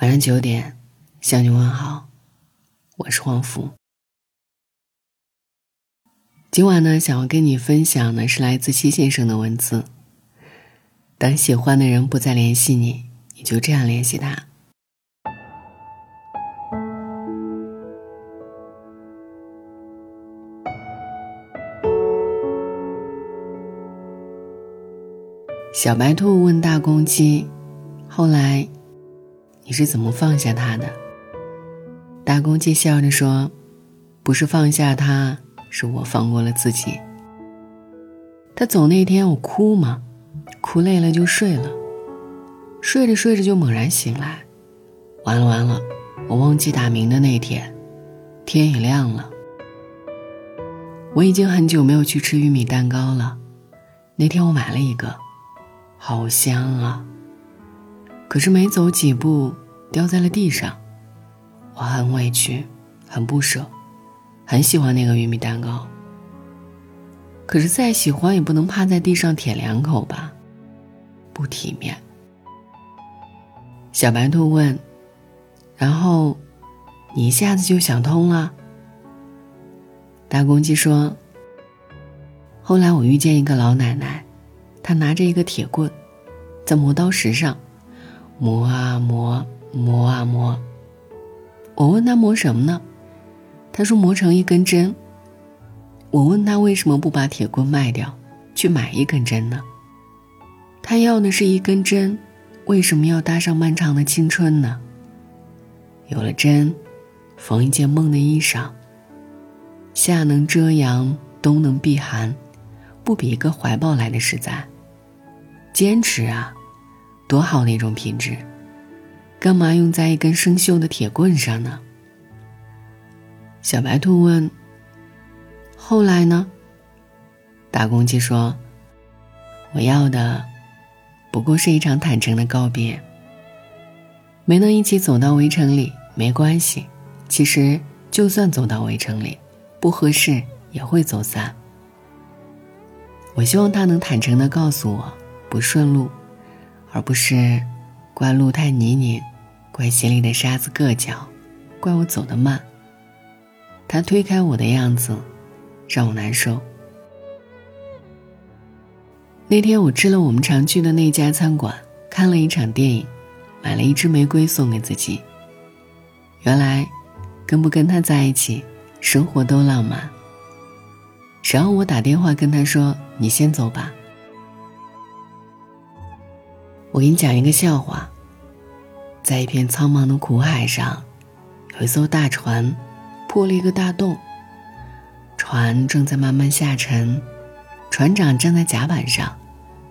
晚上九点，向你问好，我是黄福。今晚呢，想要跟你分享的是来自七先生的文字。当喜欢的人不再联系你，你就这样联系他。小白兔问大公鸡：“后来，你是怎么放下他的？”大公鸡笑着说：“不是放下他，是我放过了自己。他走那天，我哭吗？哭累了就睡了，睡着睡着就猛然醒来，完了完了，我忘记打鸣的那天，天也亮了。我已经很久没有去吃玉米蛋糕了，那天我买了一个。”好香啊！可是没走几步，掉在了地上。我很委屈，很不舍，很喜欢那个玉米蛋糕。可是再喜欢也不能趴在地上舔两口吧，不体面。小白兔问：“然后，你一下子就想通了？”大公鸡说：“后来我遇见一个老奶奶。”她拿着一个铁棍，在磨刀石上磨啊磨，磨啊磨。我问他磨什么呢？他说磨成一根针。我问他为什么不把铁棍卖掉，去买一根针呢？他要的是一根针，为什么要搭上漫长的青春呢？有了针，缝一件梦的衣裳，夏能遮阳，冬能避寒，不比一个怀抱来的实在。坚持啊，多好的一种品质，干嘛用在一根生锈的铁棍上呢？小白兔问。后来呢？大公鸡说：“我要的，不过是一场坦诚的告别。没能一起走到围城里没关系，其实就算走到围城里，不合适也会走散。我希望他能坦诚的告诉我。”不顺路，而不是怪路太泥泞，怪鞋里的沙子硌脚，怪我走得慢。他推开我的样子，让我难受。那天我吃了我们常去的那家餐馆，看了一场电影，买了一支玫瑰送给自己。原来，跟不跟他在一起，生活都浪漫。然后我打电话跟他说：“你先走吧。”我给你讲一个笑话。在一片苍茫的苦海上，有一艘大船，破了一个大洞。船正在慢慢下沉，船长站在甲板上，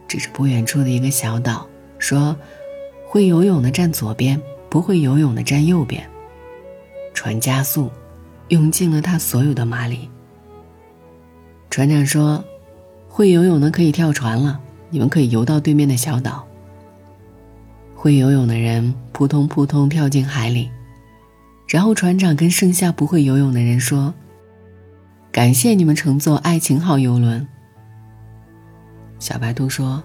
指着不远处的一个小岛，说：“会游泳的站左边，不会游泳的站右边。”船加速，用尽了他所有的马力。船长说：“会游泳的可以跳船了，你们可以游到对面的小岛。”会游泳的人扑通扑通跳进海里，然后船长跟剩下不会游泳的人说：“感谢你们乘坐爱情号游轮。”小白兔说：“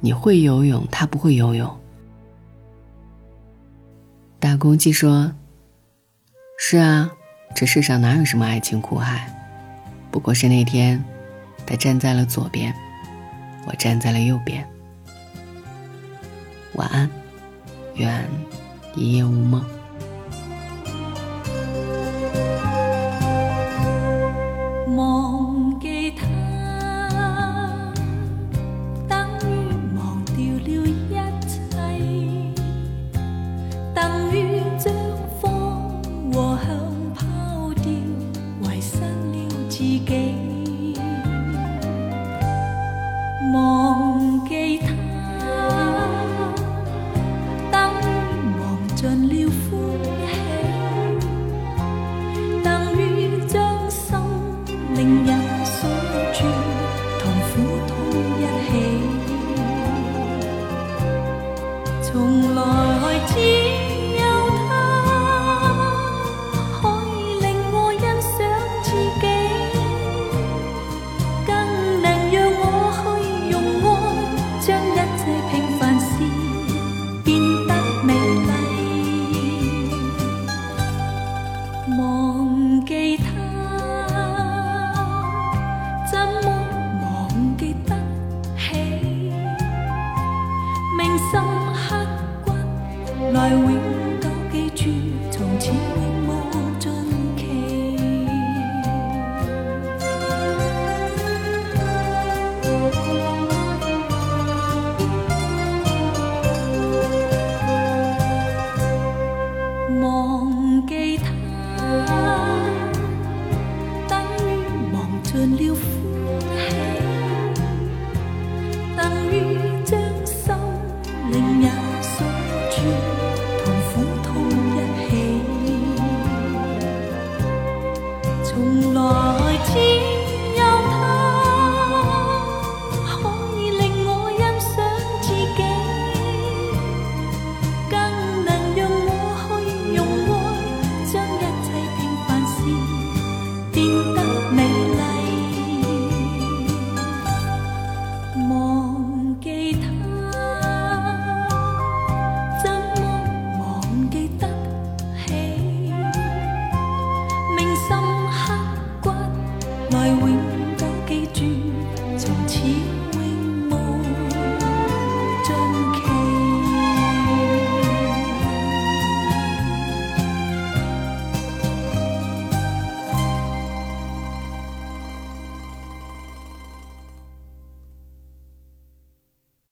你会游泳，他不会游泳。”大公鸡说：“是啊，这世上哪有什么爱情苦海？不过是那天，他站在了左边，我站在了右边。”晚安，愿一夜无梦。忘记他，等于忘掉了一切，等于将风和香抛掉，遗失了自己。忘记他。令人。来永起？铭心刻骨，来永。